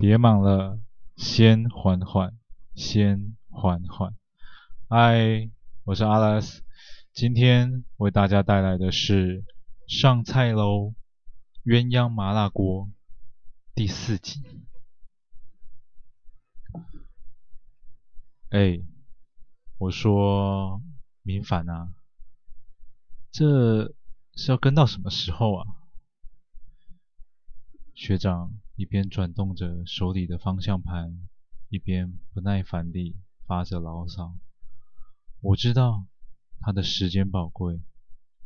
别忙了，先缓缓，先缓缓。嗨，我是阿拉斯，今天为大家带来的是上菜喽，鸳鸯麻辣锅第四集。哎，我说明凡啊，这是要跟到什么时候啊？学长一边转动着手里的方向盘，一边不耐烦地发着牢骚。我知道他的时间宝贵，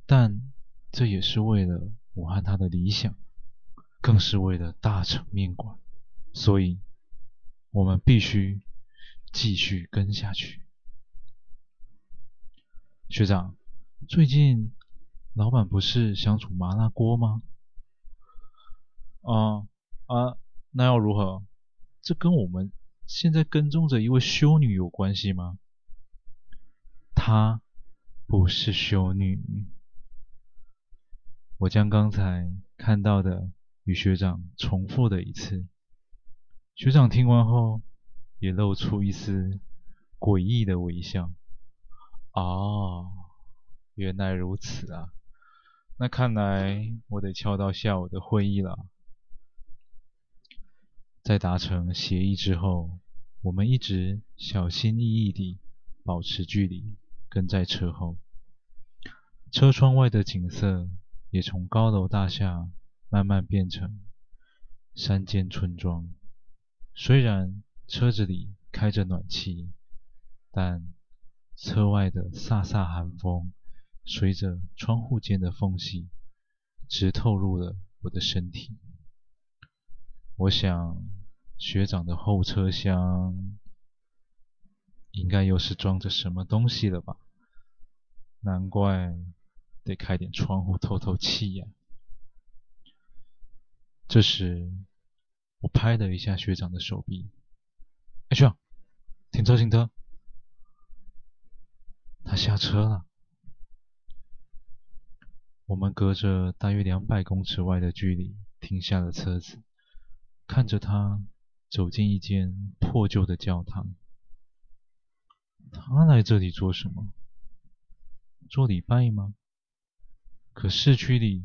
但这也是为了我和他的理想，更是为了大场面馆，所以我们必须继续跟下去。学长，最近老板不是想煮麻辣锅吗？啊啊，那又如何？这跟我们现在跟踪着一位修女有关系吗？她不是修女。我将刚才看到的与学长重复了一次。学长听完后也露出一丝诡异的微笑。哦，原来如此啊！那看来我得翘到下午的会议了。在达成协议之后，我们一直小心翼翼地保持距离，跟在车后。车窗外的景色也从高楼大厦慢慢变成山间村庄。虽然车子里开着暖气，但车外的飒飒寒风随着窗户间的缝隙直透入了我的身体。我想，学长的后车厢应该又是装着什么东西了吧？难怪得开点窗户透透气呀。这时，我拍了一下学长的手臂：“哎，学长，停车，停车！”他下车了。我们隔着大约两百公尺外的距离停下了车子。看着他走进一间破旧的教堂，他来这里做什么？做礼拜吗？可市区里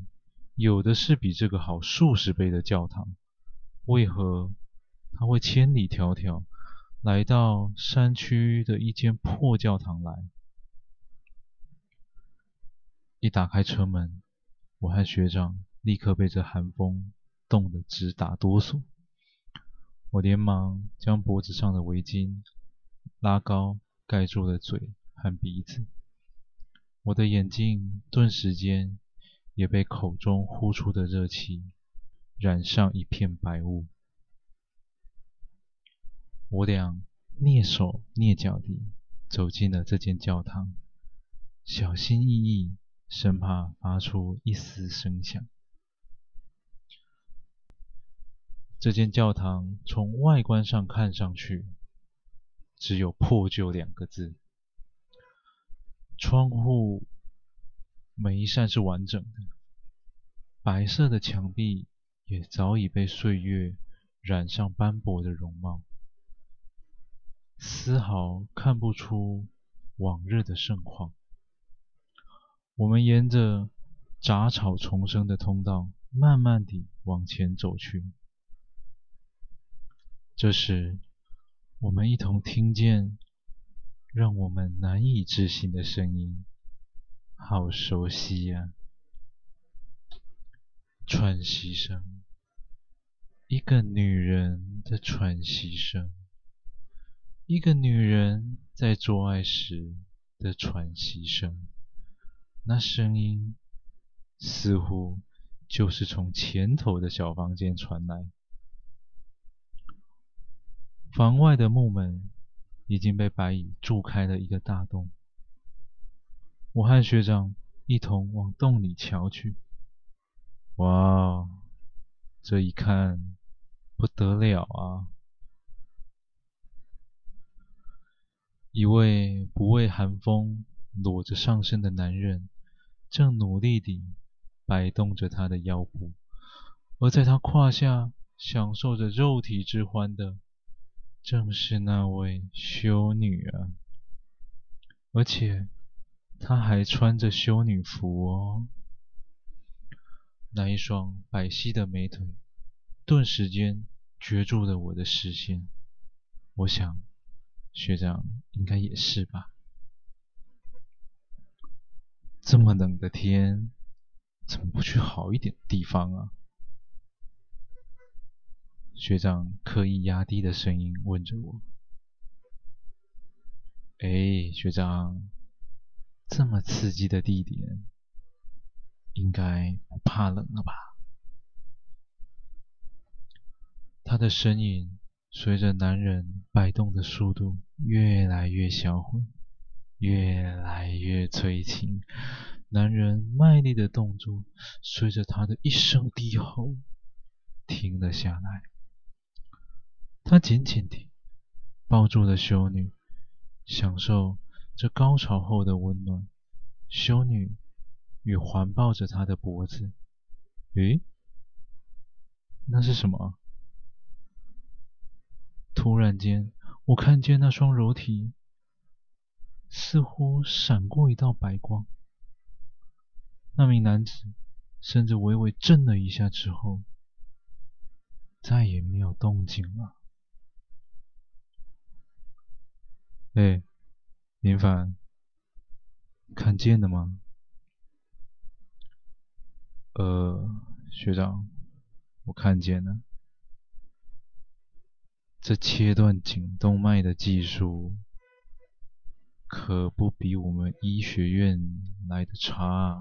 有的是比这个好数十倍的教堂，为何他会千里迢迢来到山区的一间破教堂来？一打开车门，我和学长立刻被这寒风冻得直打哆嗦，我连忙将脖子上的围巾拉高，盖住了嘴和鼻子。我的眼睛顿时间也被口中呼出的热气染上一片白雾。我俩蹑手蹑脚地走进了这间教堂，小心翼翼，生怕发出一丝声响。这间教堂从外观上看上去，只有破旧两个字。窗户每一扇是完整的，白色的墙壁也早已被岁月染上斑驳的容貌，丝毫看不出往日的盛况。我们沿着杂草丛生的通道，慢慢地往前走去。这时，我们一同听见让我们难以置信的声音，好熟悉呀！喘息声，一个女人的喘息声，一个女人在做爱时的喘息声。那声音似乎就是从前头的小房间传来。房外的木门已经被白蚁蛀开了一个大洞，我和学长一同往洞里瞧去。哇，这一看不得了啊！一位不畏寒风、裸着上身的男人，正努力地摆动着他的腰部，而在他胯下享受着肉体之欢的，正是那位修女啊！而且，她还穿着修女服哦。那一双白皙的美腿，顿时间攫住了我的视线。我想，学长应该也是吧。这么冷的天，怎么不去好一点的地方啊？学长刻意压低的声音问着我。哎，学长，这么刺激的地点，应该不怕冷了吧？他的身影随着男人摆动的速度越来越销魂。越来越催情，男人卖力的动作随着他的一声低吼停了下来。他紧紧地抱住了修女，享受这高潮后的温暖。修女也环抱着他的脖子。诶，那是什么？突然间，我看见那双柔体。似乎闪过一道白光，那名男子甚至微微震了一下之后，再也没有动静了。哎，林凡，看见了吗？呃，学长，我看见了。这切断颈动脉的技术。可不比我们医学院来的差啊。